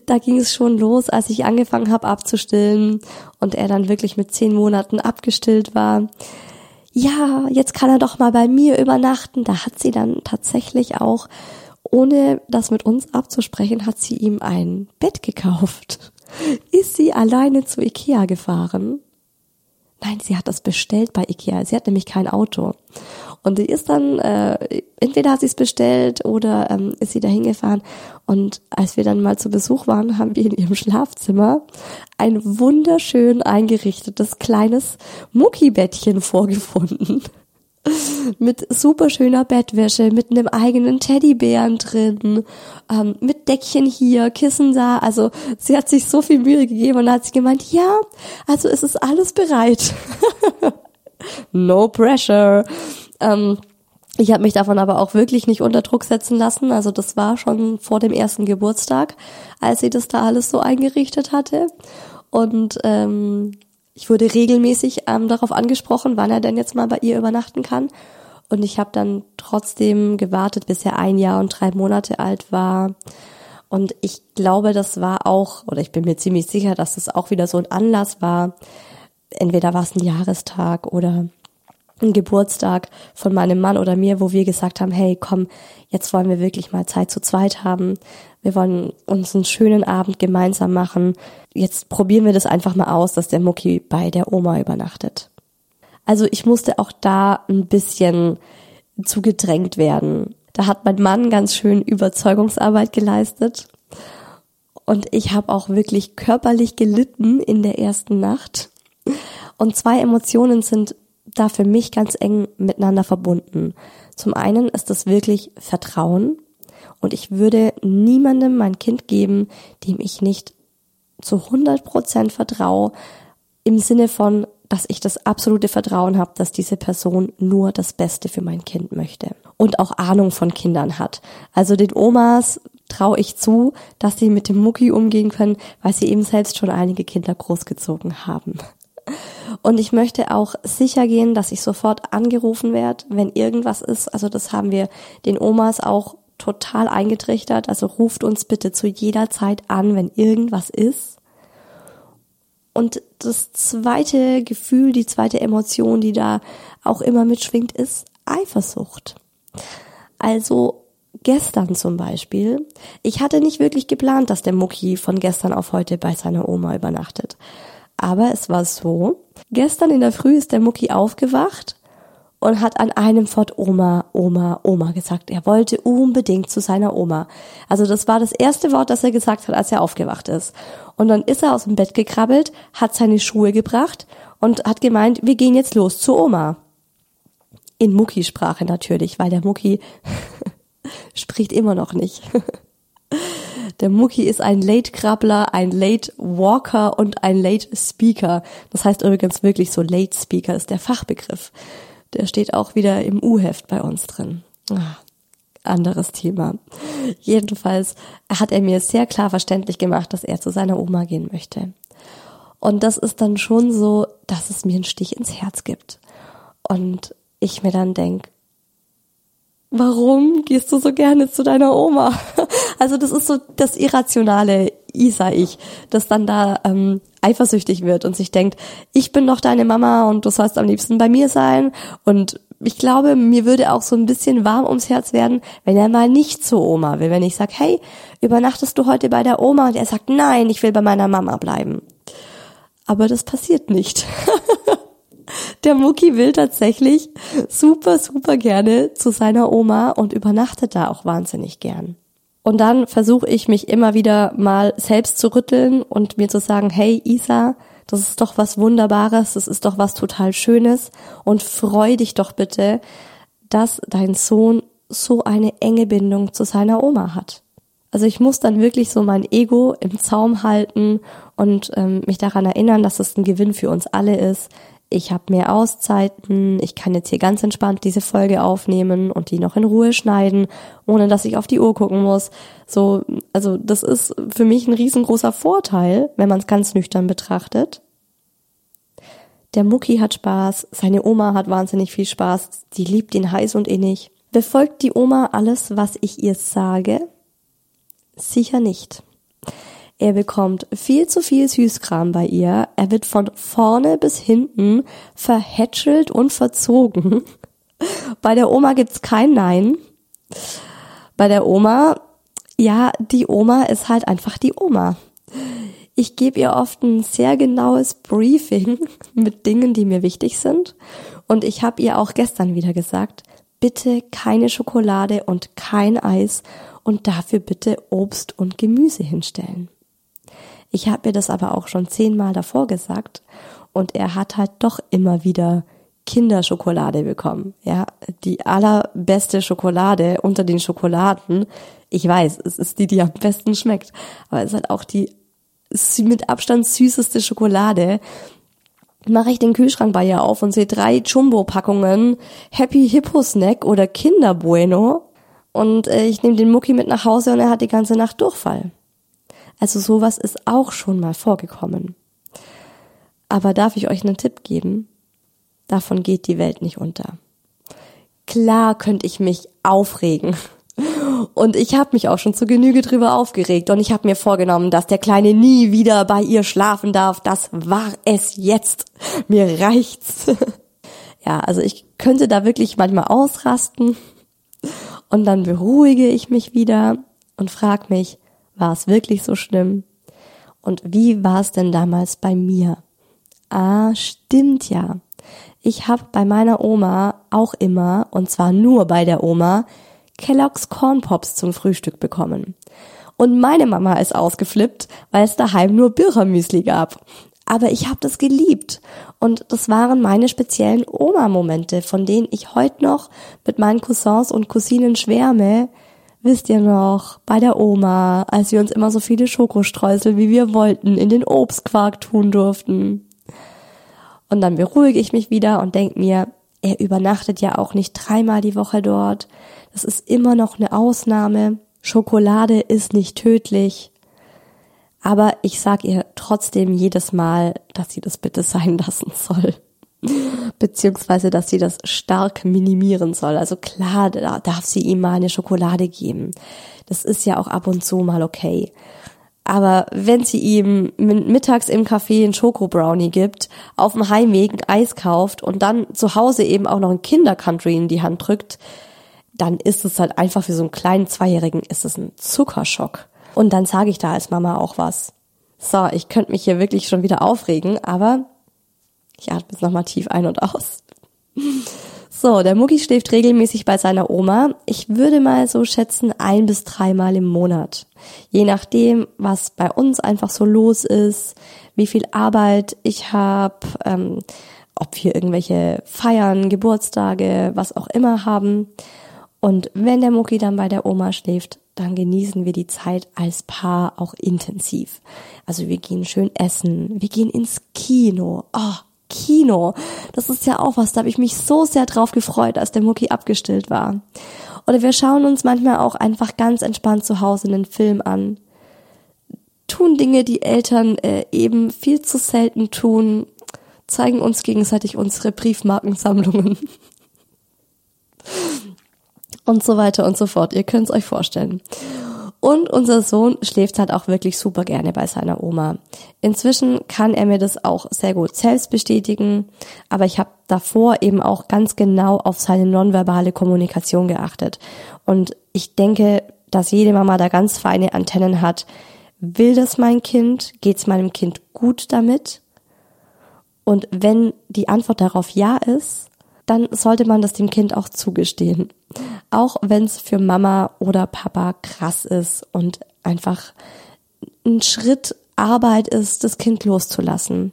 Da ging es schon los, als ich angefangen habe abzustillen und er dann wirklich mit zehn Monaten abgestillt war. Ja, jetzt kann er doch mal bei mir übernachten. Da hat sie dann tatsächlich auch ohne das mit uns abzusprechen, hat sie ihm ein Bett gekauft. <laughs> Ist sie alleine zu Ikea gefahren? Nein, sie hat das bestellt bei Ikea. Sie hat nämlich kein Auto. Und die ist dann, äh, entweder hat sie es bestellt oder ähm, ist sie da hingefahren. Und als wir dann mal zu Besuch waren, haben wir in ihrem Schlafzimmer ein wunderschön eingerichtetes kleines Muckibettchen vorgefunden <laughs> mit super schöner Bettwäsche, mit einem eigenen Teddybären drin, ähm, mit Deckchen hier, Kissen da. Also sie hat sich so viel Mühe gegeben und hat sich gemeint, ja, also es ist alles bereit. <laughs> no pressure. Ähm, ich habe mich davon aber auch wirklich nicht unter Druck setzen lassen. Also das war schon vor dem ersten Geburtstag, als sie das da alles so eingerichtet hatte. Und ähm, ich wurde regelmäßig ähm, darauf angesprochen, wann er denn jetzt mal bei ihr übernachten kann. Und ich habe dann trotzdem gewartet, bis er ein Jahr und drei Monate alt war. Und ich glaube, das war auch, oder ich bin mir ziemlich sicher, dass das auch wieder so ein Anlass war. Entweder war es ein Jahrestag oder ein Geburtstag von meinem Mann oder mir, wo wir gesagt haben, hey, komm, jetzt wollen wir wirklich mal Zeit zu zweit haben. Wir wollen uns einen schönen Abend gemeinsam machen. Jetzt probieren wir das einfach mal aus, dass der Mucki bei der Oma übernachtet. Also ich musste auch da ein bisschen zugedrängt werden. Da hat mein Mann ganz schön Überzeugungsarbeit geleistet. Und ich habe auch wirklich körperlich gelitten in der ersten Nacht. Und zwei Emotionen sind da für mich ganz eng miteinander verbunden. Zum einen ist es wirklich Vertrauen und ich würde niemandem mein Kind geben, dem ich nicht zu 100 Prozent vertraue, im Sinne von, dass ich das absolute Vertrauen habe, dass diese Person nur das Beste für mein Kind möchte und auch Ahnung von Kindern hat. Also den Omas traue ich zu, dass sie mit dem Mucki umgehen können, weil sie eben selbst schon einige Kinder großgezogen haben. Und ich möchte auch sicher gehen, dass ich sofort angerufen werde, wenn irgendwas ist. Also das haben wir den Omas auch total eingetrichtert. Also ruft uns bitte zu jeder Zeit an, wenn irgendwas ist. Und das zweite Gefühl, die zweite Emotion, die da auch immer mitschwingt, ist Eifersucht. Also gestern zum Beispiel. Ich hatte nicht wirklich geplant, dass der Mucki von gestern auf heute bei seiner Oma übernachtet. Aber es war so, gestern in der Früh ist der Mucki aufgewacht und hat an einem Fort Oma, Oma, Oma gesagt. Er wollte unbedingt zu seiner Oma. Also das war das erste Wort, das er gesagt hat, als er aufgewacht ist. Und dann ist er aus dem Bett gekrabbelt, hat seine Schuhe gebracht und hat gemeint, wir gehen jetzt los zu Oma. In Mucki-Sprache natürlich, weil der Mucki <laughs> spricht immer noch nicht. <laughs> Der Mucki ist ein Late-Krabbler, ein Late-Walker und ein Late-Speaker. Das heißt übrigens wirklich so Late-Speaker ist der Fachbegriff. Der steht auch wieder im U-Heft bei uns drin. Ah, anderes Thema. Jedenfalls hat er mir sehr klar verständlich gemacht, dass er zu seiner Oma gehen möchte. Und das ist dann schon so, dass es mir einen Stich ins Herz gibt. Und ich mir dann denk, warum gehst du so gerne zu deiner Oma? <laughs> Also das ist so das irrationale Isa-Ich, das dann da ähm, eifersüchtig wird und sich denkt, ich bin doch deine Mama und du sollst am liebsten bei mir sein. Und ich glaube, mir würde auch so ein bisschen warm ums Herz werden, wenn er mal nicht zur Oma will. Wenn ich sage, hey, übernachtest du heute bei der Oma? Und er sagt, nein, ich will bei meiner Mama bleiben. Aber das passiert nicht. <laughs> Der Mucki will tatsächlich super, super gerne zu seiner Oma und übernachtet da auch wahnsinnig gern. Und dann versuche ich mich immer wieder mal selbst zu rütteln und mir zu sagen, hey Isa, das ist doch was Wunderbares, das ist doch was total Schönes und freu dich doch bitte, dass dein Sohn so eine enge Bindung zu seiner Oma hat. Also ich muss dann wirklich so mein Ego im Zaum halten und ähm, mich daran erinnern, dass es ein Gewinn für uns alle ist, ich habe mehr Auszeiten, ich kann jetzt hier ganz entspannt diese Folge aufnehmen und die noch in Ruhe schneiden, ohne dass ich auf die Uhr gucken muss. So, also das ist für mich ein riesengroßer Vorteil, wenn man es ganz nüchtern betrachtet. Der Mucki hat Spaß, seine Oma hat wahnsinnig viel Spaß, die liebt ihn heiß und innig. Befolgt die Oma alles, was ich ihr sage? Sicher nicht. Er bekommt viel zu viel Süßkram bei ihr. Er wird von vorne bis hinten verhätschelt und verzogen. <laughs> Bei der Oma gibt's kein Nein. Bei der Oma, ja, die Oma ist halt einfach die Oma. Ich gebe ihr oft ein sehr genaues Briefing <laughs> mit Dingen, die mir wichtig sind. Und ich habe ihr auch gestern wieder gesagt, bitte keine Schokolade und kein Eis und dafür bitte Obst und Gemüse hinstellen. Ich habe mir das aber auch schon zehnmal davor gesagt und er hat halt doch immer wieder Kinderschokolade bekommen. Ja, die allerbeste Schokolade unter den Schokoladen. Ich weiß, es ist die, die am besten schmeckt, aber es ist halt auch die mit Abstand süßeste Schokolade. Mache ich den Kühlschrank bei ihr auf und sehe drei Jumbo-Packungen Happy Hippo Snack oder Kinder Bueno und äh, ich nehme den Mucki mit nach Hause und er hat die ganze Nacht Durchfall. Also sowas ist auch schon mal vorgekommen. Aber darf ich euch einen Tipp geben? Davon geht die Welt nicht unter. Klar könnte ich mich aufregen. Und ich habe mich auch schon zu Genüge drüber aufgeregt. Und ich habe mir vorgenommen, dass der Kleine nie wieder bei ihr schlafen darf. Das war es jetzt. Mir reicht's. <laughs> ja, also ich könnte da wirklich manchmal ausrasten. Und dann beruhige ich mich wieder und frag mich, war es wirklich so schlimm? Und wie war es denn damals bei mir? Ah, stimmt ja. Ich habe bei meiner Oma auch immer, und zwar nur bei der Oma, Kellogg's Corn Pops zum Frühstück bekommen. Und meine Mama ist ausgeflippt, weil es daheim nur Birchermüsli gab. Aber ich habe das geliebt. Und das waren meine speziellen Oma-Momente, von denen ich heute noch mit meinen Cousins und Cousinen schwärme, Wisst ihr noch, bei der Oma, als wir uns immer so viele Schokostreusel, wie wir wollten, in den Obstquark tun durften. Und dann beruhige ich mich wieder und denk mir, er übernachtet ja auch nicht dreimal die Woche dort. Das ist immer noch eine Ausnahme. Schokolade ist nicht tödlich. Aber ich sag ihr trotzdem jedes Mal, dass sie das bitte sein <laughs> lassen soll <laughs> beziehungsweise dass sie das stark minimieren soll. Also klar, da darf sie ihm mal eine Schokolade geben. Das ist ja auch ab und zu mal okay. Aber wenn sie ihm mittags im Café einen Schoko-Brownie gibt, auf dem Heimweg ein Eis kauft und dann zu Hause eben auch noch ein Kinder-Country in die Hand drückt, dann ist es halt einfach für so einen kleinen Zweijährigen ist es ein Zuckerschock. Und dann sage ich da als Mama auch was. So, ich könnte mich hier wirklich schon wieder aufregen, aber ich atme jetzt nochmal tief ein und aus. So, der Mucki schläft regelmäßig bei seiner Oma. Ich würde mal so schätzen ein bis dreimal im Monat. Je nachdem, was bei uns einfach so los ist, wie viel Arbeit ich habe, ähm, ob wir irgendwelche Feiern, Geburtstage, was auch immer haben. Und wenn der Mucki dann bei der Oma schläft, dann genießen wir die Zeit als Paar auch intensiv. Also wir gehen schön essen, wir gehen ins Kino. Oh, Kino. Das ist ja auch was, da habe ich mich so sehr drauf gefreut, als der Mucki abgestillt war. Oder wir schauen uns manchmal auch einfach ganz entspannt zu Hause einen Film an. Tun Dinge, die Eltern äh, eben viel zu selten tun, zeigen uns gegenseitig unsere Briefmarkensammlungen. <laughs> und so weiter und so fort. Ihr könnt es euch vorstellen. Und unser Sohn schläft halt auch wirklich super gerne bei seiner Oma. Inzwischen kann er mir das auch sehr gut selbst bestätigen, aber ich habe davor eben auch ganz genau auf seine nonverbale Kommunikation geachtet. Und ich denke, dass jede Mama da ganz feine Antennen hat. Will das mein Kind? Geht's meinem Kind gut damit? Und wenn die Antwort darauf ja ist, dann sollte man das dem Kind auch zugestehen. Auch wenn es für Mama oder Papa krass ist und einfach ein Schritt Arbeit ist, das Kind loszulassen.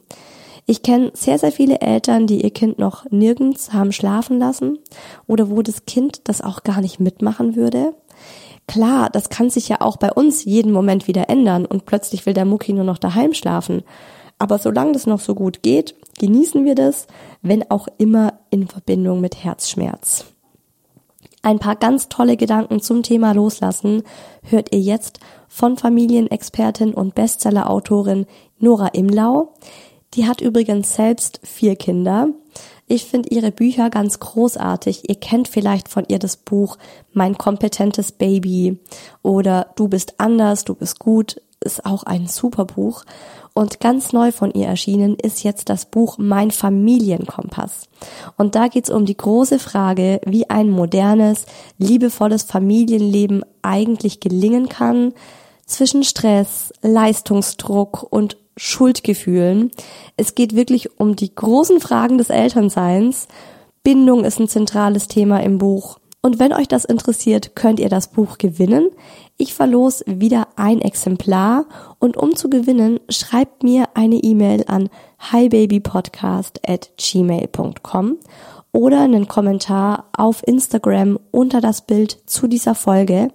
Ich kenne sehr, sehr viele Eltern, die ihr Kind noch nirgends haben schlafen lassen oder wo das Kind das auch gar nicht mitmachen würde. Klar, das kann sich ja auch bei uns jeden Moment wieder ändern und plötzlich will der Mucki nur noch daheim schlafen. Aber solange das noch so gut geht, genießen wir das, wenn auch immer in Verbindung mit Herzschmerz. Ein paar ganz tolle Gedanken zum Thema Loslassen hört ihr jetzt von Familienexpertin und Bestsellerautorin Nora Imlau. Die hat übrigens selbst vier Kinder. Ich finde ihre Bücher ganz großartig. Ihr kennt vielleicht von ihr das Buch Mein kompetentes Baby oder Du bist anders, du bist gut, ist auch ein super Buch. Und ganz neu von ihr erschienen ist jetzt das Buch Mein Familienkompass. Und da geht's um die große Frage, wie ein modernes, liebevolles Familienleben eigentlich gelingen kann, zwischen Stress, Leistungsdruck und Schuldgefühlen. Es geht wirklich um die großen Fragen des Elternseins. Bindung ist ein zentrales Thema im Buch. Und wenn euch das interessiert, könnt ihr das Buch gewinnen. Ich verlose wieder ein Exemplar und um zu gewinnen, schreibt mir eine E-Mail an hibabypodcast at gmail.com oder einen Kommentar auf Instagram unter das Bild zu dieser Folge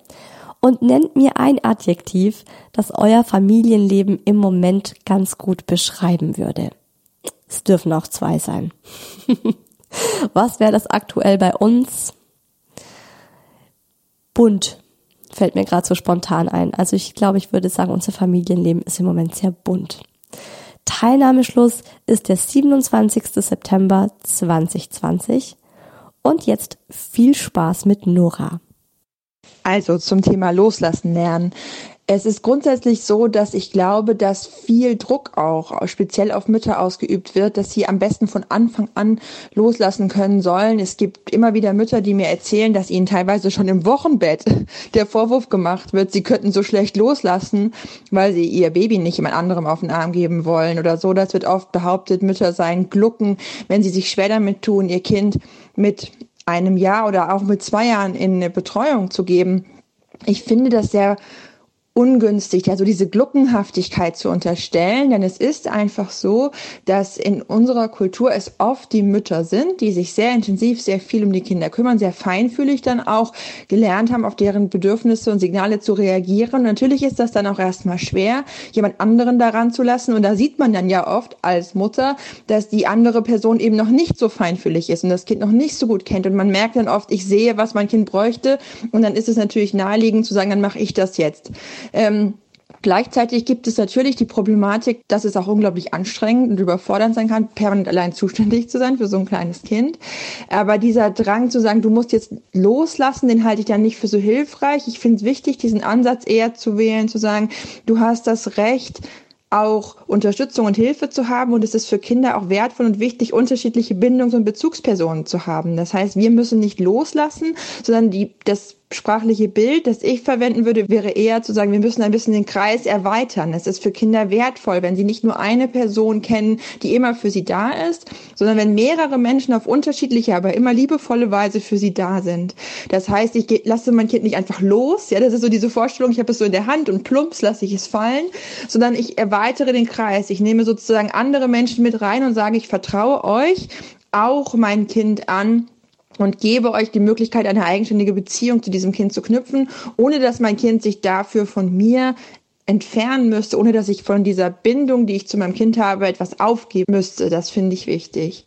und nennt mir ein Adjektiv, das euer Familienleben im Moment ganz gut beschreiben würde. Es dürfen auch zwei sein. <laughs> Was wäre das aktuell bei uns? Bunt, fällt mir gerade so spontan ein. Also ich glaube, ich würde sagen, unser Familienleben ist im Moment sehr bunt. Teilnahmeschluss ist der 27. September 2020. Und jetzt viel Spaß mit Nora. Also zum Thema Loslassen lernen. Es ist grundsätzlich so, dass ich glaube, dass viel Druck auch speziell auf Mütter ausgeübt wird, dass sie am besten von Anfang an loslassen können sollen. Es gibt immer wieder Mütter, die mir erzählen, dass ihnen teilweise schon im Wochenbett <laughs> der Vorwurf gemacht wird, sie könnten so schlecht loslassen, weil sie ihr Baby nicht jemand anderem auf den Arm geben wollen oder so. Das wird oft behauptet, Mütter seien Glucken, wenn sie sich schwer damit tun, ihr Kind mit einem Jahr oder auch mit zwei Jahren in Betreuung zu geben. Ich finde das sehr ungünstig, also diese Gluckenhaftigkeit zu unterstellen, denn es ist einfach so, dass in unserer Kultur es oft die Mütter sind, die sich sehr intensiv, sehr viel um die Kinder kümmern, sehr feinfühlig dann auch gelernt haben, auf deren Bedürfnisse und Signale zu reagieren. Und natürlich ist das dann auch erstmal schwer, jemand anderen daran zu lassen. Und da sieht man dann ja oft als Mutter, dass die andere Person eben noch nicht so feinfühlig ist und das Kind noch nicht so gut kennt. Und man merkt dann oft, ich sehe, was mein Kind bräuchte. Und dann ist es natürlich naheliegend zu sagen, dann mache ich das jetzt. Ähm, Gleichzeitig gibt es natürlich die Problematik, dass es auch unglaublich anstrengend und überfordernd sein kann, permanent allein zuständig zu sein für so ein kleines Kind. Aber dieser Drang zu sagen, du musst jetzt loslassen, den halte ich dann nicht für so hilfreich. Ich finde es wichtig, diesen Ansatz eher zu wählen, zu sagen, du hast das Recht, auch Unterstützung und Hilfe zu haben und es ist für Kinder auch wertvoll und wichtig, unterschiedliche Bindungs- und Bezugspersonen zu haben. Das heißt, wir müssen nicht loslassen, sondern die, das sprachliche Bild, das ich verwenden würde, wäre eher zu sagen, wir müssen ein bisschen den Kreis erweitern. Es ist für Kinder wertvoll, wenn sie nicht nur eine Person kennen, die immer für sie da ist, sondern wenn mehrere Menschen auf unterschiedliche, aber immer liebevolle Weise für sie da sind. Das heißt, ich lasse mein Kind nicht einfach los, ja, das ist so diese Vorstellung, ich habe es so in der Hand und plumps lasse ich es fallen, sondern ich erweitere den Kreis. Ich nehme sozusagen andere Menschen mit rein und sage, ich vertraue euch auch mein Kind an und gebe euch die Möglichkeit, eine eigenständige Beziehung zu diesem Kind zu knüpfen, ohne dass mein Kind sich dafür von mir entfernen müsste, ohne dass ich von dieser Bindung, die ich zu meinem Kind habe, etwas aufgeben müsste. Das finde ich wichtig.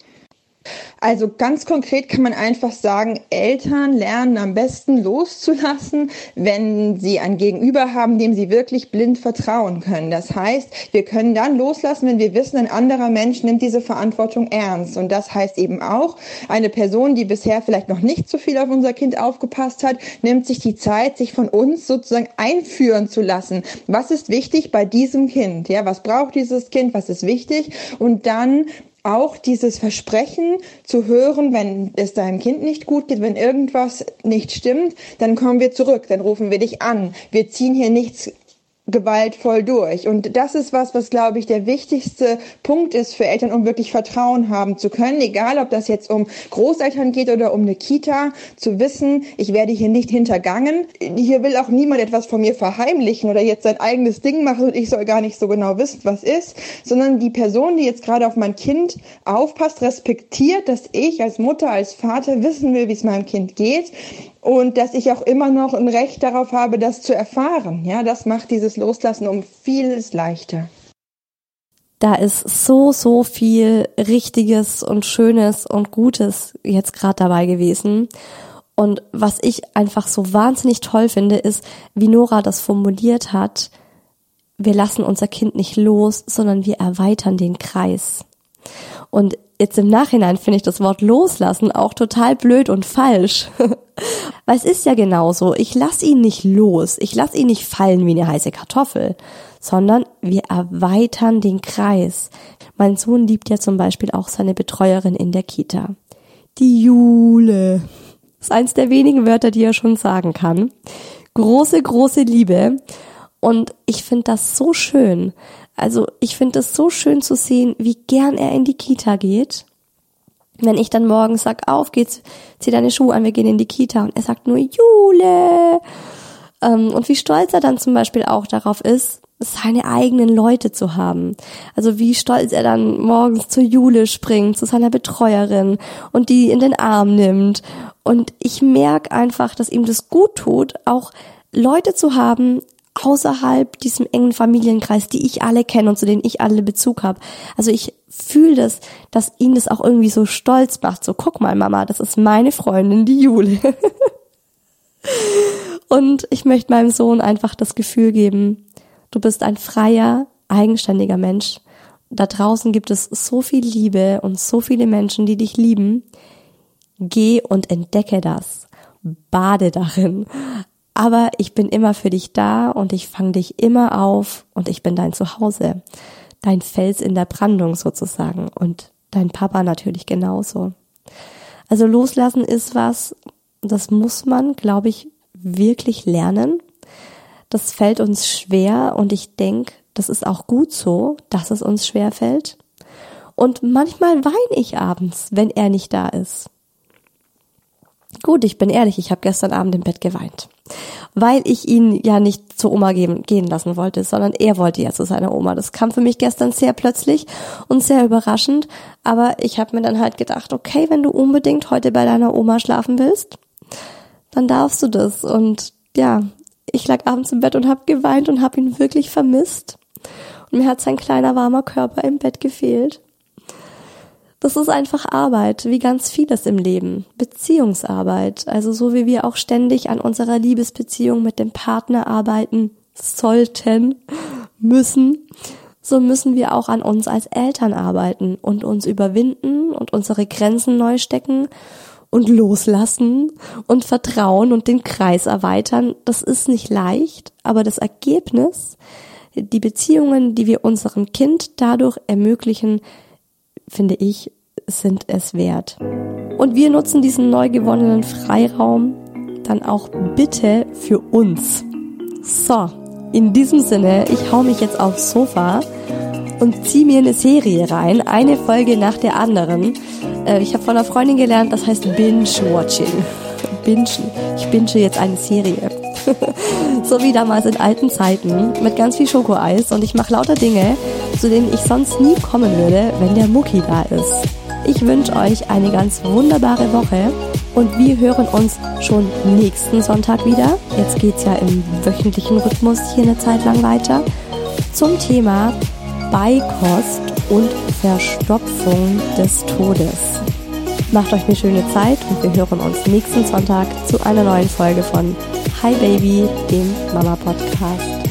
Also ganz konkret kann man einfach sagen, Eltern lernen am besten loszulassen, wenn sie ein Gegenüber haben, dem sie wirklich blind vertrauen können. Das heißt, wir können dann loslassen, wenn wir wissen, ein anderer Mensch nimmt diese Verantwortung ernst. Und das heißt eben auch, eine Person, die bisher vielleicht noch nicht so viel auf unser Kind aufgepasst hat, nimmt sich die Zeit, sich von uns sozusagen einführen zu lassen. Was ist wichtig bei diesem Kind? Ja, was braucht dieses Kind? Was ist wichtig? Und dann auch dieses Versprechen zu hören, wenn es deinem Kind nicht gut geht, wenn irgendwas nicht stimmt, dann kommen wir zurück, dann rufen wir dich an. Wir ziehen hier nichts gewaltvoll durch. Und das ist was, was, glaube ich, der wichtigste Punkt ist für Eltern, um wirklich Vertrauen haben zu können, egal ob das jetzt um Großeltern geht oder um eine Kita, zu wissen, ich werde hier nicht hintergangen. Hier will auch niemand etwas von mir verheimlichen oder jetzt sein eigenes Ding machen und ich soll gar nicht so genau wissen, was ist, sondern die Person, die jetzt gerade auf mein Kind aufpasst, respektiert, dass ich als Mutter, als Vater wissen will, wie es meinem Kind geht und dass ich auch immer noch ein Recht darauf habe, das zu erfahren. Ja, das macht dieses Loslassen um vieles leichter. da ist so, so viel Richtiges und Schönes und Gutes jetzt gerade dabei gewesen. Und was ich einfach so wahnsinnig toll finde, ist, wie Nora das formuliert hat, wir lassen unser Kind nicht los, sondern wir erweitern den Kreis. Und jetzt im Nachhinein finde ich das Wort loslassen auch total blöd und falsch. <laughs> Weil es ist ja genauso, ich lasse ihn nicht los, ich lasse ihn nicht fallen wie eine heiße Kartoffel, sondern wir erweitern den Kreis. Mein Sohn liebt ja zum Beispiel auch seine Betreuerin in der Kita. Die Jule. Das ist eins der wenigen Wörter, die er schon sagen kann. Große, große Liebe. Und ich finde das so schön. Also ich finde es so schön zu sehen, wie gern er in die Kita geht. Wenn ich dann morgens sag, auf geht's, zieh deine Schuhe an, wir gehen in die Kita. Und er sagt nur, Jule. Ähm, und wie stolz er dann zum Beispiel auch darauf ist, seine eigenen Leute zu haben. Also wie stolz er dann morgens zur Jule springt, zu seiner Betreuerin und die in den Arm nimmt. Und ich merke einfach, dass ihm das gut tut, auch Leute zu haben, außerhalb diesem engen Familienkreis, die ich alle kenne und zu denen ich alle Bezug habe. Also ich fühle das, dass ihn das auch irgendwie so stolz macht. So, guck mal, Mama, das ist meine Freundin, die Jule. <laughs> und ich möchte meinem Sohn einfach das Gefühl geben, du bist ein freier, eigenständiger Mensch. Da draußen gibt es so viel Liebe und so viele Menschen, die dich lieben. Geh und entdecke das. Bade darin. Aber ich bin immer für dich da und ich fange dich immer auf und ich bin dein Zuhause. Dein Fels in der Brandung sozusagen und dein Papa natürlich genauso. Also loslassen ist was, das muss man, glaube ich, wirklich lernen. Das fällt uns schwer und ich denke, das ist auch gut so, dass es uns schwer fällt. Und manchmal weine ich abends, wenn er nicht da ist. Gut, ich bin ehrlich, ich habe gestern Abend im Bett geweint weil ich ihn ja nicht zur Oma geben, gehen lassen wollte, sondern er wollte ja zu seiner Oma. Das kam für mich gestern sehr plötzlich und sehr überraschend, aber ich habe mir dann halt gedacht, okay, wenn du unbedingt heute bei deiner Oma schlafen willst, dann darfst du das. Und ja, ich lag abends im Bett und habe geweint und habe ihn wirklich vermisst. Und mir hat sein kleiner warmer Körper im Bett gefehlt. Das ist einfach Arbeit, wie ganz vieles im Leben. Beziehungsarbeit. Also so wie wir auch ständig an unserer Liebesbeziehung mit dem Partner arbeiten sollten, müssen, so müssen wir auch an uns als Eltern arbeiten und uns überwinden und unsere Grenzen neu stecken und loslassen und vertrauen und den Kreis erweitern. Das ist nicht leicht, aber das Ergebnis, die Beziehungen, die wir unserem Kind dadurch ermöglichen, finde ich, sind es wert. Und wir nutzen diesen neu gewonnenen Freiraum dann auch bitte für uns. So, in diesem Sinne, ich hau mich jetzt aufs Sofa und zieh mir eine Serie rein, eine Folge nach der anderen. Äh, ich habe von einer Freundin gelernt, das heißt Binge-Watching. <laughs> Bingen. Ich binge jetzt eine Serie. <laughs> so wie damals in alten Zeiten mit ganz viel Schokoeis und ich mache lauter Dinge, zu denen ich sonst nie kommen würde, wenn der Mucki da ist. Ich wünsche euch eine ganz wunderbare Woche und wir hören uns schon nächsten Sonntag wieder. Jetzt geht's ja im wöchentlichen Rhythmus hier eine Zeit lang weiter zum Thema Beikost und Verstopfung des Todes. Macht euch eine schöne Zeit und wir hören uns nächsten Sonntag zu einer neuen Folge von Hi Baby, dem Mama Podcast.